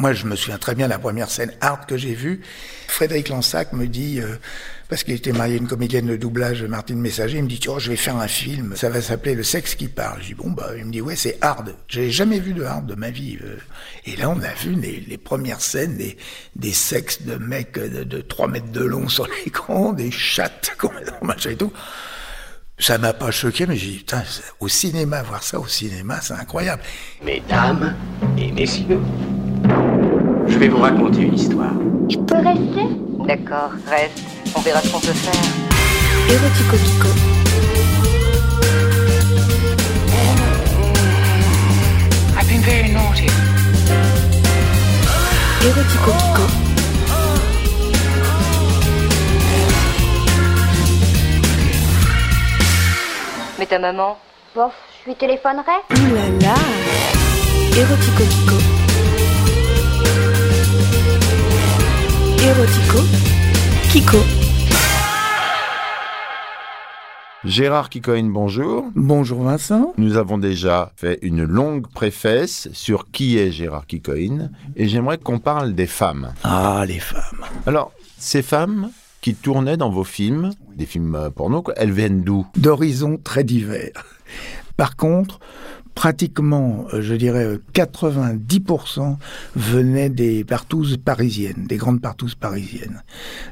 Moi, je me souviens très bien de la première scène hard que j'ai vue. Frédéric Lansac me dit, euh, parce qu'il était marié à une comédienne de doublage, Martine Messager, il me dit, oh, je vais faire un film, ça va s'appeler Le sexe qui parle. Je dis, bon, bah, il me dit, ouais, c'est hard. J'avais jamais vu de hard de ma vie. euh. Et là, on a vu les, les premières scènes des, des sexes de mecs de, de 3 mètres de long sur l'écran, des chattes, machin et tout. Ça m'a pas choqué, mais j'ai dit, putain, au cinéma, voir ça au cinéma, c'est incroyable. Mesdames et messieurs, je vais vous raconter une histoire. Je peux rester D'accord, reste. On verra ce qu'on peut faire. Érotico Pico. I've been very naughty. Érotico Pico. Mais ta maman? Bof, je lui téléphonerai. Ouh là là. Érotico Pico. Érotico Kiko. Gérard Kikoin, bonjour. Bonjour Vincent. Nous avons déjà fait une longue préface sur qui est Gérard Kikoin et j'aimerais qu'on parle des femmes. Ah, les femmes. Alors, ces femmes qui tournaient dans vos films, des films euh, porno, elles viennent d'où? D'horizons très divers. Par contre, pratiquement, euh, je dirais, euh, 90% venaient des partouzes parisiennes, des grandes partouzes parisiennes.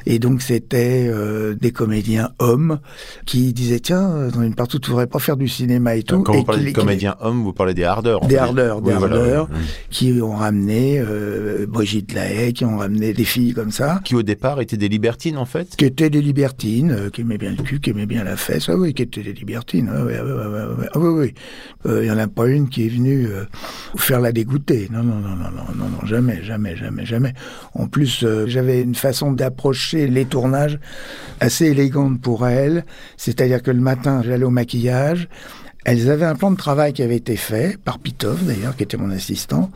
Et donc, c'était euh, des comédiens hommes qui disaient, tiens, euh, dans une partouze, tu voudrais pas faire du cinéma et tout. Quand et vous parlez de comédiens hommes, vous parlez des hardeurs. Des hardeurs, des Oui, hardeurs, oui. qui ont ramené euh, Brigitte Lahaye, qui ont ramené des filles comme ça. Qui au départ étaient des libertines en fait qui étaient des libertines, euh, qui aimaient bien le cul, qui aimaient bien la fesse, ah oui, qui étaient des libertines, ah oui, ah oui, ah oui, oui, oui, oui. Il y en a une qui est venue euh, faire la dégoûter, non, non, non, non, non, non, jamais, jamais, jamais, jamais. En plus, euh, j'avais une façon d'approcher les tournages assez élégante pour elles, c'est-à-dire que le matin, j'allais au maquillage, elles avaient un plan de travail qui avait été fait par Pitov d'ailleurs, qui était mon assistant,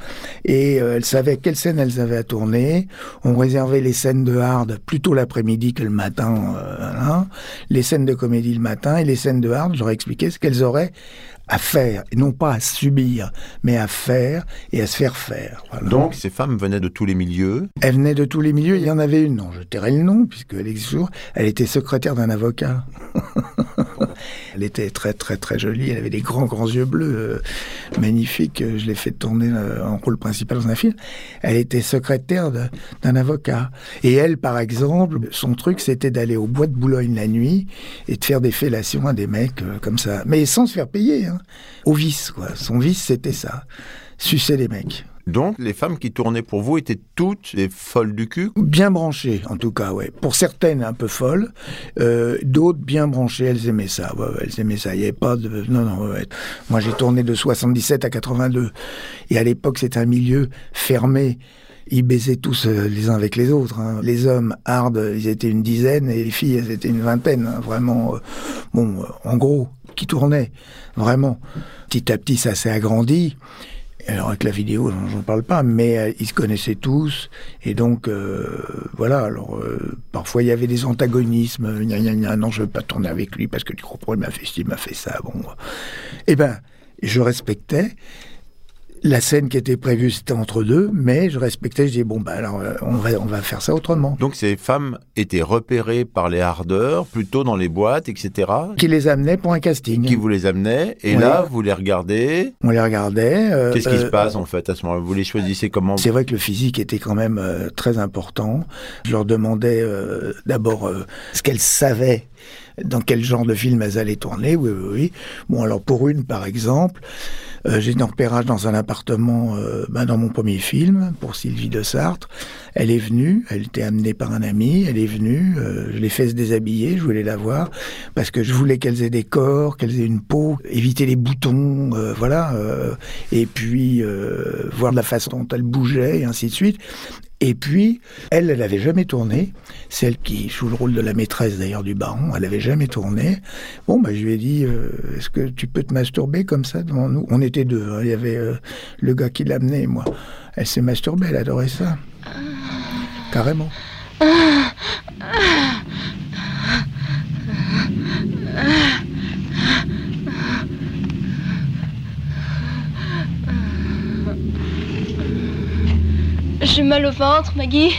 et euh, elles savaient quelles scènes elles avaient à tourner. On réservait les scènes de hard plutôt l'après-midi que le matin, euh, voilà. les scènes de comédie le matin et les scènes de hard, j'aurais expliqué ce qu'elles auraient à faire, et non pas à subir, mais à faire et à se faire faire. Voilà. Donc ces femmes venaient de tous les milieux. Elle venait de tous les milieux. Il y en avait une, non, je tairai le nom, puisqu'elle existe toujours. Elle était secrétaire d'un avocat. elle était très, très, très jolie. Elle avait des grands, grands yeux bleus, euh, magnifiques. Je l'ai fait tourner euh, en rôle principal dans un film. Elle était secrétaire d'un avocat. Et elle, par exemple, son truc, c'était d'aller au bois de Boulogne la nuit et de faire des fellations à des mecs euh, comme ça. Mais sans se faire payer, hein. Au vice, quoi. Son vice, c'était ça. Sucer les mecs. Donc les femmes qui tournaient pour vous étaient toutes des folles du cul. Bien branchées, en tout cas, ouais. Pour certaines, un peu folles. Euh, D'autres, bien branchées, elles aimaient ça. Ouais, ouais, elles aimaient ça. Il n'y avait pas de... Non, non, ouais. Moi, j'ai tourné de 77 à 82. Et à l'époque, c'était un milieu fermé. Ils baisaient tous euh, les uns avec les autres. hein. Les hommes, hard, ils étaient une dizaine, et les filles, elles étaient une vingtaine. hein. Vraiment, euh, bon, euh, en gros, qui tournaient. Vraiment. Petit à petit, ça s'est agrandi. Alors avec la vidéo, j'en- parle pas, mais euh, ils se connaissaient tous, et donc euh, voilà. Alors euh, parfois il y avait des antagonismes. euh, Gna, gna, gna, non, je veux pas tourner avec lui parce que tu comprends, il m'a fait ci, il m'a fait ça. Bon, eh ben, je respectais. La scène qui était prévue, c'était entre deux, mais je respectais. Je dis bon, bah alors euh, on va on va faire ça autrement. Donc ces femmes étaient repérées par les hardeurs, plutôt dans les boîtes, etc. Qui les amenait pour un casting. Qui vous les amenaient. Et là, vous les regardez. On les regardait. euh, Qu'est-ce qui se euh, passe en fait à ce moment-là? Vous les choisissez comment? C'est vrai que le physique était quand même très important. Je leur demandais d'abord ce qu'elles savaient, dans quel genre de film elles allaient tourner. Oui, oui, oui. Bon, alors pour une, par exemple, euh, j'ai en repérage dans un appartement euh, ben, dans mon premier film, pour Sylvie de Sartre. Elle est venue, elle était amenée par un ami, elle est venue, euh, je l'ai fait se déshabiller, je voulais la voir, parce que je voulais qu'elles aient des corps, qu'elles aient une peau, éviter les boutons, euh, voilà, euh, et puis euh, voir la façon dont elle bougeait, et ainsi de suite. Et puis, elle, elle n'avait jamais tourné. Celle qui joue le rôle de la maîtresse d'ailleurs du baron, elle n'avait jamais tourné. Bon, bah, je lui ai dit, euh, est-ce que tu peux te masturber comme ça devant nous? On était deux. hein. Il y avait euh, le gars qui l'amenait moi. Elle s'est masturbée, elle adorait ça. Carrément. J'ai mal au ventre, Maggie.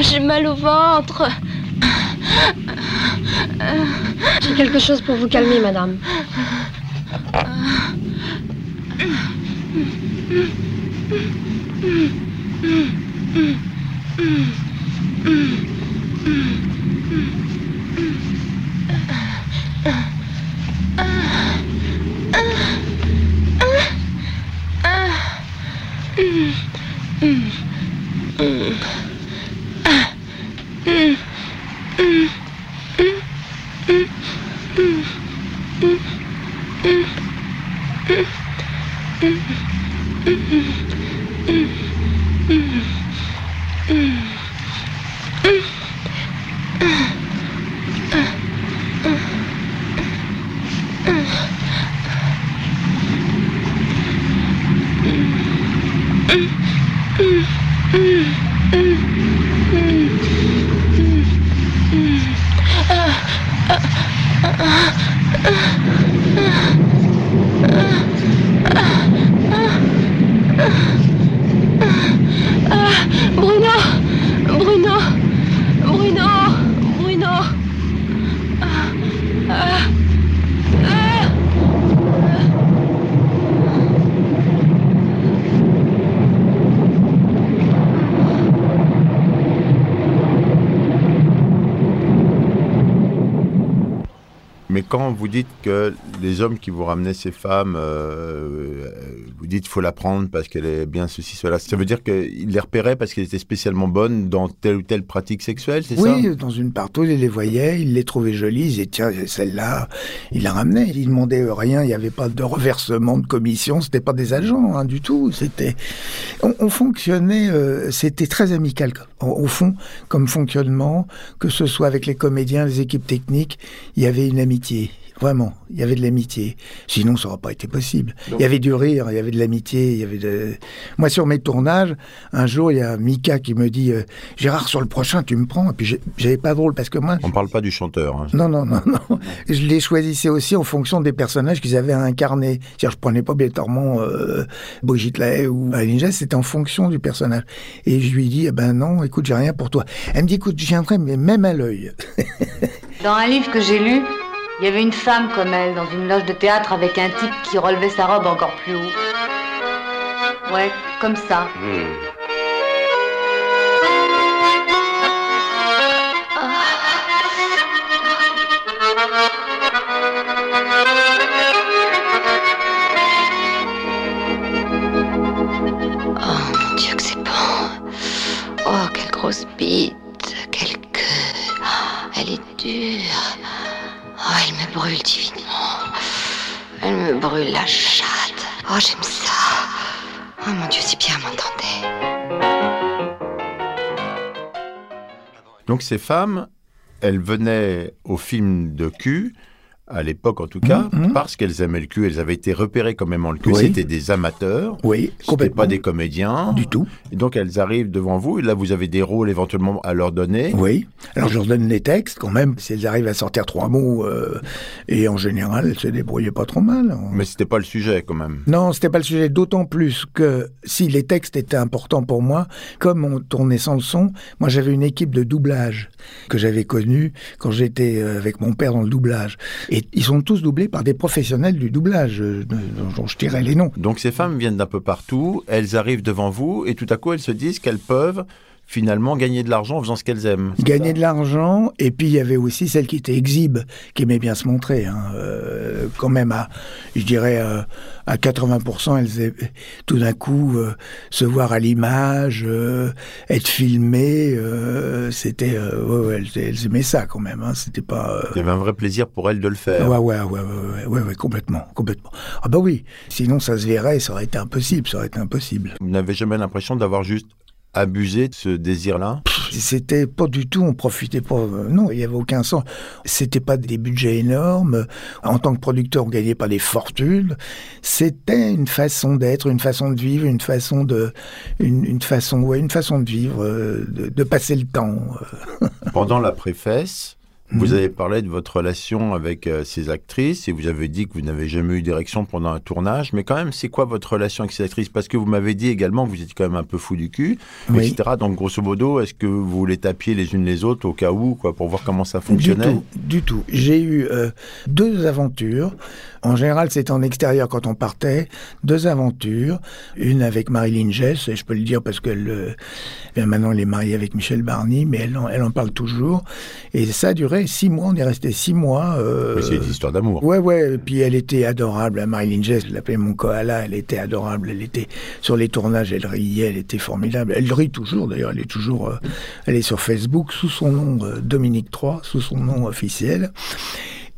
J'ai mal au ventre. J'ai quelque chose pour vous calmer, madame. Mm-hmm. Quand vous dites que les hommes qui vous ramenaient ces femmes, euh, euh, vous dites qu'il faut la prendre parce qu'elle est bien ceci, cela, ça veut dire qu'ils les repéraient parce qu'elles étaient spécialement bonnes dans telle ou telle pratique sexuelle, c'est ça? Oui, dans une partouze, il les voyait, il les trouvait jolies, il disait tiens, celle-là, il la ramenait, il demandait rien, il n'y avait pas de reversement de commission, c'était pas des agents hein, du tout, c'était... On, on fonctionnait, euh, c'était très amical au fond, comme fonctionnement, que ce soit avec les comédiens, les équipes techniques, il y avait une amitié. Vraiment, il y avait de l'amitié. Sinon, ça n'aurait pas été possible. Il y avait du rire, il y avait de l'amitié, il y avait de... Moi, sur mes tournages, un jour, il y a Mika qui me dit euh, Gérard, sur le prochain, tu me prends. Et puis, j'avais pas drôle parce que moi. On parle pas du chanteur. hein. Non, non, non, non. Je les choisissais aussi en fonction des personnages qu'ils avaient à incarner. C'est-à-dire, je prenais pas obligatoirement euh, Brigitte Lahaye ou Aline c'était en fonction du personnage. Et je lui dis, eh ben non, écoute, j'ai rien pour toi. Elle me dit, écoute, je viendrai, mais même à l'œil. Dans un livre que j'ai lu, il y avait une femme comme elle dans une loge de théâtre avec un type qui relevait sa robe encore plus haut. Ouais, comme ça. Oh mon Dieu, que c'est bon. Oh, quelle grosse bite. Quelle queue. Oh, elle est dure. Elle me brûle divinement. Elle me brûle la chatte. Oh, j'aime ça. Oh mon Dieu, si Pierre m'entendait. Donc ces femmes, elles venaient au film de cul, à l'époque en tout cas, Mhm. parce qu'elles aimaient le cul. Elles avaient été repérées comme aimant le cul. Oui. C'était des amateurs. Oui, complètement. pas des comédiens. Du tout. Et donc elles arrivent devant vous. Et là, vous avez des rôles éventuellement à leur donner. Oui. Alors je leur donne les textes quand même, si elles arrivent à sortir trois mots, euh, et en général, elles se débrouillaient pas trop mal. Mais c'était pas le sujet quand même. Non, c'était pas le sujet, d'autant plus que si les textes étaient importants pour moi, comme on tournait sans le son, moi j'avais une équipe de doublage que j'avais connue quand j'étais euh, avec mon père dans le doublage. Et ils sont tous doublés par des professionnels du doublage, euh, dont je tirais les noms. Donc ces femmes viennent d'un peu partout. Elles arrivent devant vous et tout à coup elles se disent qu'elles peuvent finalement gagner de l'argent en faisant ce qu'elles aiment. Gagner de l'argent, et puis il y avait aussi celle qui était exhibe, qui aimait bien se montrer. Hein, euh, quand même, à, je dirais, euh, à 80%, elles tout d'un coup euh, se voir à l'image, euh, être filmées. euh, c'était, euh, ouais, elles, elles aimaient ça quand même. Hein, c'était pas. euh, Il y avait un vrai plaisir pour elles de le faire. Ouais, ouais, ouais, ouais, ouais, complètement, complètement. Ah bah oui, sinon ça se verrait, ça aurait été impossible, ça aurait été impossible. Vous n'avez jamais l'impression d'avoir juste abusé de ce désir-là? C'était pas du tout, on profitait pas. euh, non, il y avait aucun sens. C'était pas des budgets énormes. En tant que producteur, on gagnait pas des fortunes. C'était une façon d'être, une façon de vivre, une façon de, une, une façon, ouais, une façon de vivre, euh, de, de passer le temps. euh. Pendant la préface, Vous Mhm. avez parlé de votre relation avec euh, ces actrices et vous avez dit que vous n'avez jamais eu d'érection pendant un tournage. Mais quand même, c'est quoi votre relation avec ces actrices? Parce que vous m'avez dit également que vous étiez quand même un peu fou du cul, Oui. etc. Donc, grosso modo, est-ce que vous les tapiez les unes les autres au cas où, quoi, pour voir comment ça Du fonctionnait? tout, du tout. J'ai eu euh, deux aventures. En général, c'était en extérieur quand on partait. Deux aventures. Une avec Marilyn Jess, et je peux le dire parce qu'elle, euh, bien maintenant, elle est mariée avec Michel Barny, mais elle en, elle en parle toujours. Et ça a duré six mois. On est resté six mois. euh, Mais C'est une histoire d'amour. Ouais, ouais. Et puis elle était adorable. Marilyn Jess, je l'appelais mon koala. Elle était adorable. Elle était sur les tournages, elle riait. Elle était formidable. Elle rit toujours. D'ailleurs, elle est toujours. euh, elle est sur Facebook sous son nom euh, Dominique III, sous son nom officiel.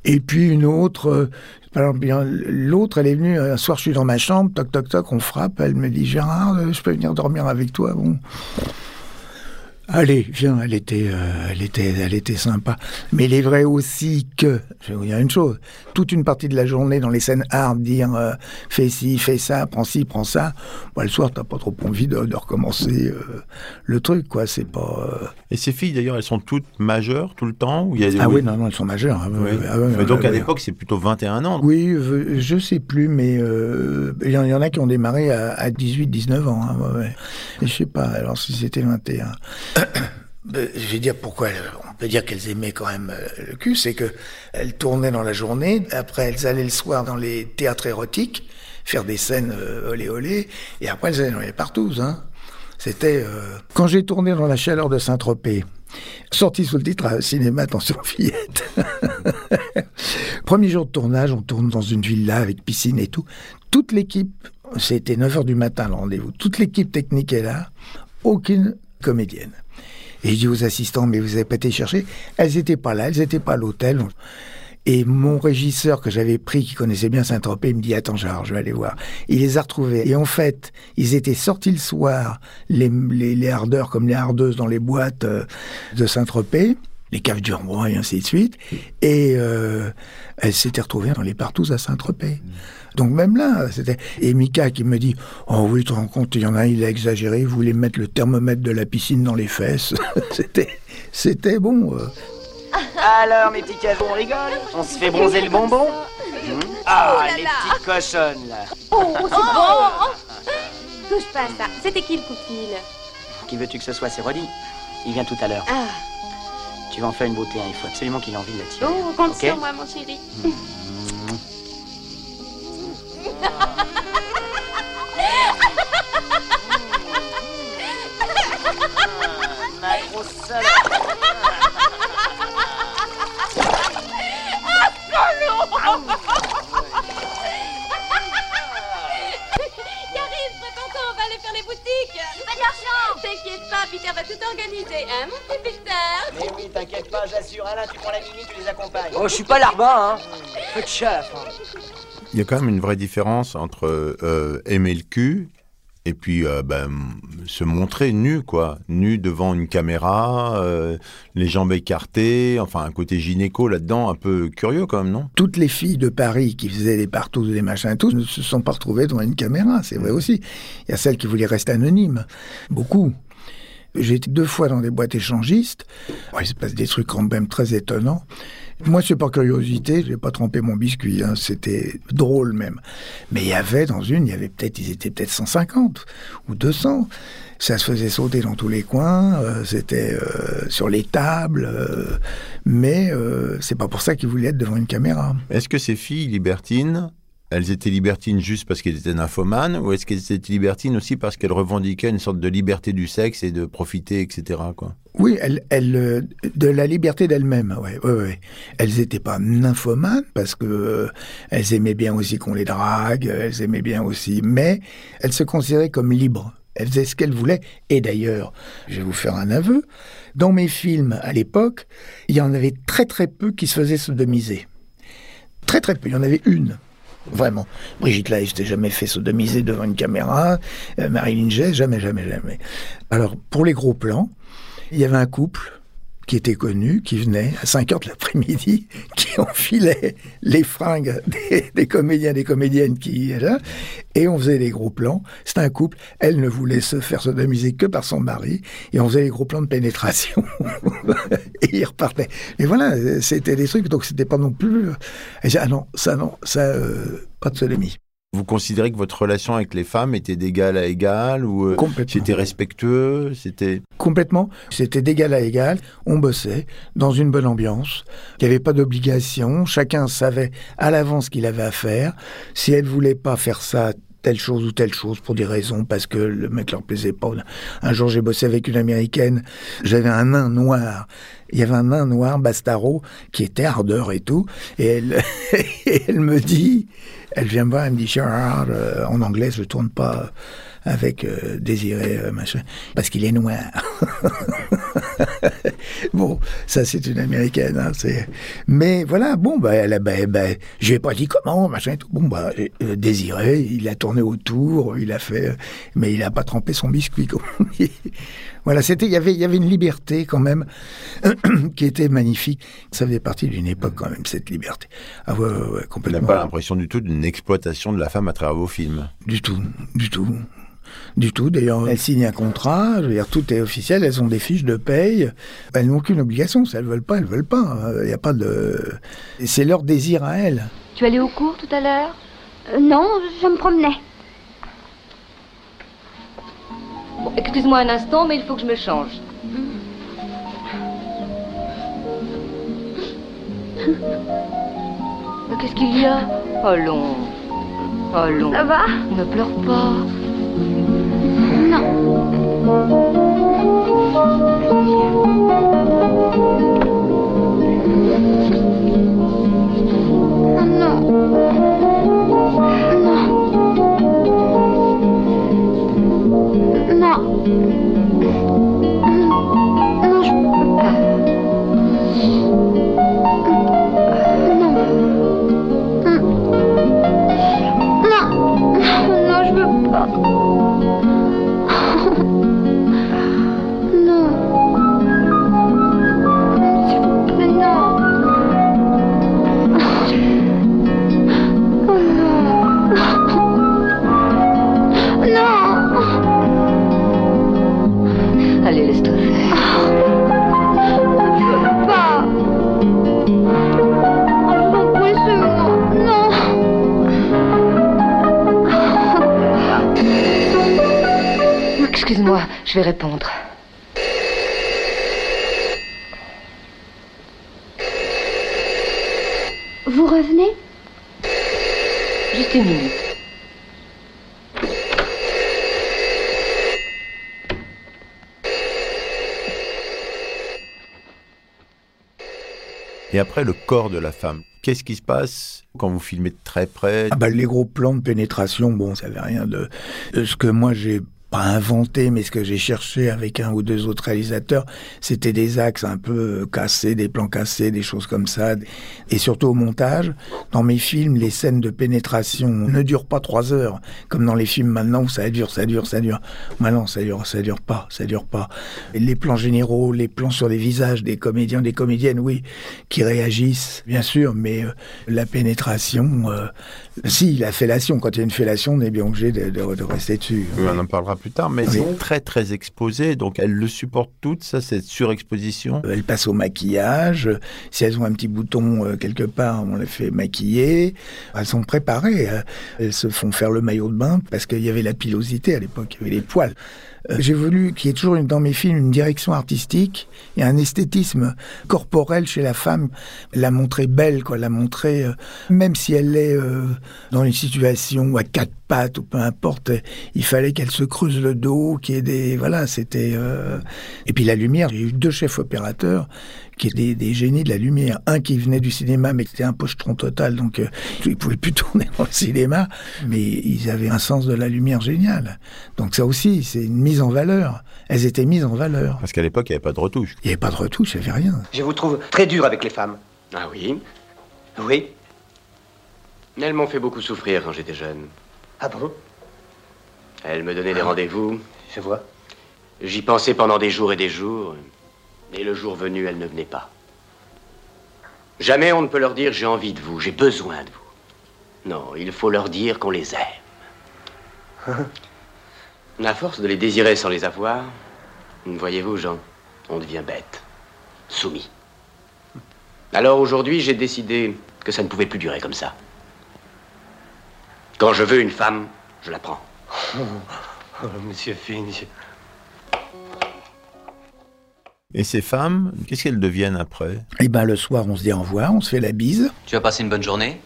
Et puis une autre. par exemple, bien, L'autre, elle est venue un soir, je suis dans ma chambre, toc toc toc, on frappe. Elle me dit Gérard, je peux venir dormir avec toi. Bon. Allez, viens, elle était, euh, elle était, elle était sympa. Mais il est vrai aussi que, je vais vous dire une chose, toute une partie de la journée dans les scènes hard, dire euh, fais ci, fais ça, prends ci, prends ça. Bon, le soir, t'as pas trop envie de, de recommencer euh, le truc, quoi. C'est pas. Et ces filles, d'ailleurs, elles sont toutes majeures tout le temps ou y a des- Ah oui, non, non, elles sont majeures. Ah, Oui. ah ouais, Mais donc, ouais, à l'époque, c'est plutôt 21 ans. Oui, je sais plus, mais il y, en- a qui ont démarré à, à 18, 19 ans. Hein, ouais, ouais. Et je sais pas, alors si c'était 21. Je vais dire pourquoi on peut dire qu'elles aimaient quand même euh, le cul, c'est que elles tournaient dans la journée, après elles allaient le soir dans les théâtres érotiques, faire des scènes euh, olé olé, et après elles allaient dans les partouzes. Hein. C'était euh, quand j'ai tourné dans la chaleur de Saint-Tropez. Sorti sous le titre euh, Cinéma, attention fillette. Premier jour de tournage, on tourne dans une villa avec piscine et tout. Toute l'équipe, c'était 9h du matin le rendez-vous, toute l'équipe technique est là, aucune comédienne. Et je dis aux assistants, mais vous avez pas été chercher? Elles étaient pas là, elles étaient pas à l'hôtel. Et mon régisseur que j'avais pris, qui connaissait bien Saint-Tropez, me dit Attends, Gérard, je vais aller voir. Il les a retrouvés. Et en fait, ils étaient sortis le soir, les, les, hardeurs comme les hardeuses dans les boîtes euh, de Saint-Tropez, les caves du roi et ainsi de suite. Et euh, elles s'étaient retrouvées dans les partouzes à Saint-Tropez. Donc même là, c'était... Et Mika qui me dit Oh oui, tu te rends compte, il y en a un, il a exagéré, il voulait mettre le thermomètre de la piscine dans les fesses. c'était... C'était bon. euh. Alors, mes petits cagons, on rigole On se fait bronzer le bonbon? Hmm Ah, les petites cochonnes, là Oh, c'est bon Touche pas à ça. C'était qui le coup de fil Qui veux-tu que ce soit? C'est Roddy. Il vient tout à l'heure. Ah, Tu vas en faire une beauté, hein. il faut absolument qu'il ait envie de la tirer. oh, compte sur moi, mon chéri. Oh, je suis pas larbin, hein Peu de chef. hein. Il y a quand même une vraie différence entre euh, aimer le cul et puis euh, ben, se montrer nu, quoi. Nu devant une caméra, euh, les jambes écartées, enfin un côté gynéco là-dedans, un peu curieux quand même, non? Toutes les filles de Paris qui faisaient des partouzes, des machins et tout, ne se sont pas retrouvées devant une caméra, c'est vrai aussi. Il y a celles qui voulaient rester anonymes. Beaucoup. J'ai été deux fois dans des boîtes échangistes. Bon, il se passe des trucs quand même très étonnants. Moi, c'est par curiosité, je n'ai pas trempé mon biscuit, hein, c'était drôle même. Mais il y avait dans une, il y avait peut-être, ils étaient peut-être 150 ou 200. Ça se faisait sauter dans tous les coins, euh, c'était euh, sur les tables, euh, mais euh, c'est pas pour ça qu'ils voulaient être devant une caméra. Est-ce que ces filles libertines, elles étaient libertines juste parce qu'elles étaient nymphomanes, ou est-ce qu'elles étaient libertines aussi parce qu'elles revendiquaient une sorte de liberté du sexe et de profiter, etc. Quoi? Oui, elles, euh, de la liberté d'elles-mêmes, ouais, ouais. Elles n'étaient pas nymphomanes parce que euh, elles aimaient bien aussi qu'on les drague, elles aimaient bien aussi, mais elles se considéraient comme libres. Elles faisaient ce qu'elles voulaient. Et d'ailleurs, je vais vous faire un aveu, dans mes films à l'époque, il y en avait très très peu qui se faisaient sodomiser. Très très peu, il y en avait une. Vraiment. Brigitte Lahaye s'était jamais fait sodomiser devant une caméra. Euh, Marilyn Jess, jamais, jamais, jamais. Alors, pour les gros plans, il y avait un couple qui était connu, qui venait à 5 heures de l'après-midi, qui enfilait les fringues des, des comédiens, des comédiennes qui là, et on faisait des gros plans. C'était un couple. Elle ne voulait se faire sodomiser que par son mari, et on faisait des gros plans de pénétration. et il repartait. Et voilà, c'était des trucs. Donc c'était pas non plus. Dit, ah non, ça non, ça euh, pas de sodomie. Vous considérez que votre relation avec les femmes était d'égal à égal ou euh, c'était respectueux C'était Complètement. C'était d'égal à égal. On bossait dans une bonne ambiance. Il n'y avait pas d'obligation. Chacun savait à l'avance ce qu'il avait à faire. Si elle voulait pas faire ça, telle chose ou telle chose pour des raisons, parce que le mec leur plaisait pas. Un jour, j'ai bossé avec une américaine. J'avais un nain noir. Il y avait un nain noir, Bastaro, qui était ardeur et tout. Et elle, et elle me dit, elle vient me voir, elle me dit, Gérard, euh, en anglais, je tourne pas avec euh, Désiré, euh, machin, parce qu'il est noir. bon, ça c'est une américaine. Hein, c'est... Mais voilà, bon, bah, elle lui ai pas dit comment, machin tout. Bon, euh, Désiré, il a tourné autour, il a fait, mais il a pas trempé son biscuit. comme voilà, c'était, il y avait, il y avait une liberté quand même qui était magnifique. Ça faisait partie d'une époque quand même cette liberté. Ah ouais, complètement. pas l'impression du tout d'une exploitation de la femme à travers vos films Du tout, du tout. Du tout. D'ailleurs, elles signent un contrat, je veux dire, tout est officiel, elles ont des fiches de paye. Elles n'ont aucune obligation. Si elles veulent pas, elles veulent pas. Il n'y a pas de. C'est leur désir à elles. Tu allais au cours tout à l'heure? Euh, non, je me promenais. Bon, excuse-moi un instant, mais il faut que je me change. Mais Qu'est-ce qu'il y a? Allons. Allons. Ça va? Ne pleure pas. Non. Je vais répondre. Vous revenez? Juste une minute. Et après, le corps de la femme. Qu'est-ce qui se passe quand vous filmez de très près? Ah bah, les gros plans de pénétration, bon, ça avait rien de... de ce que moi j'ai pas inventé, mais ce que j'ai cherché avec un ou deux autres réalisateurs, c'était des axes un peu cassés, des plans cassés, des choses comme ça. Et surtout au montage, dans mes films, les scènes de pénétration ne durent pas trois heures, comme dans les films maintenant où ça dure, ça dure, ça dure. Maintenant, ça dure, ça dure pas, ça dure pas. Les plans généraux, les plans sur les visages des comédiens, des comédiennes, oui, qui réagissent, bien sûr, mais euh, la pénétration, euh, si, la fellation, quand il y a une fellation, on est bien obligé de rester dessus. Oui, On en parlera plus tard, mais Oui. c'est très très exposé, donc elles le supportent toutes, ça, cette surexposition. Elles passent au maquillage. Si elles ont un petit bouton euh, quelque part, on les fait maquiller. Elles sont préparées. euh, Elles se font faire le maillot de bain parce qu'il y avait la pilosité à l'époque, il y avait les poils. J'ai voulu qu'il y ait toujours dans mes films une direction artistique et un esthétisme corporel chez la femme. La montrer belle, quoi, la montrer, euh, même si elle est euh, dans une situation à quatre pattes ou peu importe, il fallait qu'elle se creuse le dos, qu'il y ait des, voilà, c'était. euh, Et puis la lumière, j'ai eu deux chefs opérateurs qui étaient des, des génies de la lumière. Un qui venait du cinéma, mais qui était un pochetron total, donc euh, ils pouvaient plus tourner dans le cinéma, mais ils avaient un sens de la lumière génial. Donc ça aussi, c'est une mise en valeur. Elles étaient mises en valeur. Parce qu'à l'époque, il n'y avait pas de retouche. Il n'y avait pas de retouche, il n'y avait rien. Je vous trouve très dur avec les femmes. Ah oui? Oui. Elles m'ont fait beaucoup souffrir quand j'étais jeune. Ah bon? Elles me donnaient des rendez-vous. Je vois. J'y pensais pendant des jours et des jours. Et le jour venu, elles ne venaient pas. Jamais on ne peut leur dire j'ai envie de vous, j'ai besoin de vous. Non, il faut leur dire qu'on les aime. À force de les désirer sans les avoir, voyez-vous, Jean, on devient bête, soumis. Alors aujourd'hui, j'ai décidé que ça ne pouvait plus durer comme ça. Quand je veux une femme, je la prends. Oh, monsieur Finch. Et ces femmes, qu'est-ce qu'elles deviennent après? Eh ben le soir, on se dit au revoir, on se fait la bise. Tu as passé une bonne journée?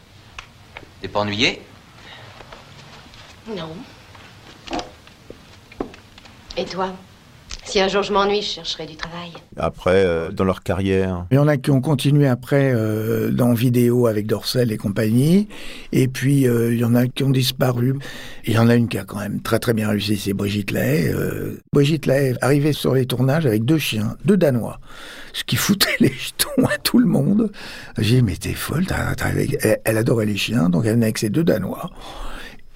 T'es pas ennuyé? Non. Et toi? Si un jour je m'ennuie, je chercherai du travail. Après, euh, dans leur carrière Il y en a qui ont continué après euh, dans vidéo avec Dorcel et compagnie. Et puis, euh, il y en a qui ont disparu. Il y en a une qui a quand même très très bien réussi, c'est Brigitte Lay. Euh, Brigitte Lay est arrivée sur les tournages avec deux chiens, deux Danois. Ce qui foutait les jetons à tout le monde. J'ai dit, mais t'es folle, elle, elle adorait les chiens, donc elle venait avec ses deux Danois.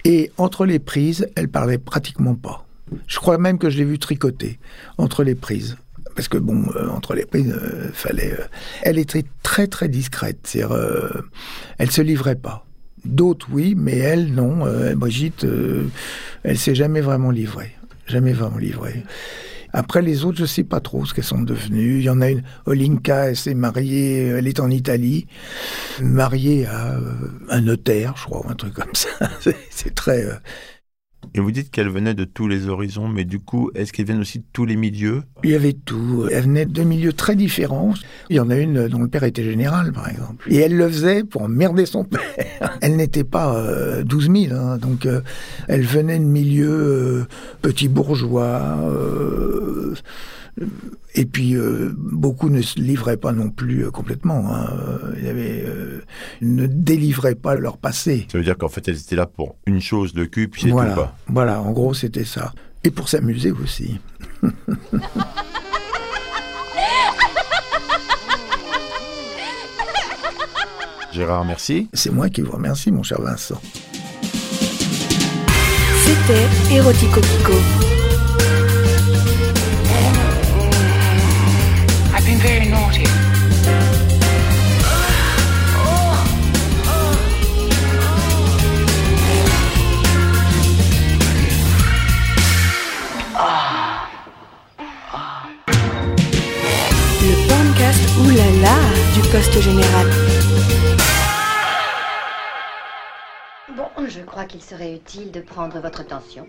Et entre les prises, elle parlait pratiquement pas. Je crois même que je l'ai vu tricoter entre les prises. Parce que bon, euh, entre les prises, euh, fallait. euh, Elle était très très discrète. Euh, elle se livrait pas. D'autres oui, mais elle non. Brigitte, elle s'est jamais vraiment livrée. Jamais vraiment livrée. Après les autres, je sais pas trop ce qu'elles sont devenues. Il y en a une, Olinka, elle s'est mariée, elle est en Italie, mariée à un notaire, je crois, ou un truc comme ça. C'est- C'est très. Euh, Et vous dites qu'elles venaient de tous les horizons, mais du coup, est-ce qu'elles viennent aussi de tous les milieux? Il y avait tout. Elle venait de milieux très différents. Il y en a une dont le père était général, par exemple. Et elle le faisait pour emmerder son père. Elle n'était pas euh, 12 000, hein, donc euh, elle venait de milieux euh, petits bourgeois. Et puis, euh, beaucoup ne se livraient pas non plus euh, complètement. hein. Euh, ils ne délivraient pas leur passé. Ça veut dire qu'en fait, elles étaient là pour une chose de cul, puis c'est Voilà, tout. Quoi. voilà, en gros, c'était ça. Et pour s'amuser aussi. Gérard, merci. C'est moi qui vous remercie, mon cher Vincent. C'était Erotico Pico. Poste général. Bon, je crois qu'il serait utile de prendre votre tension.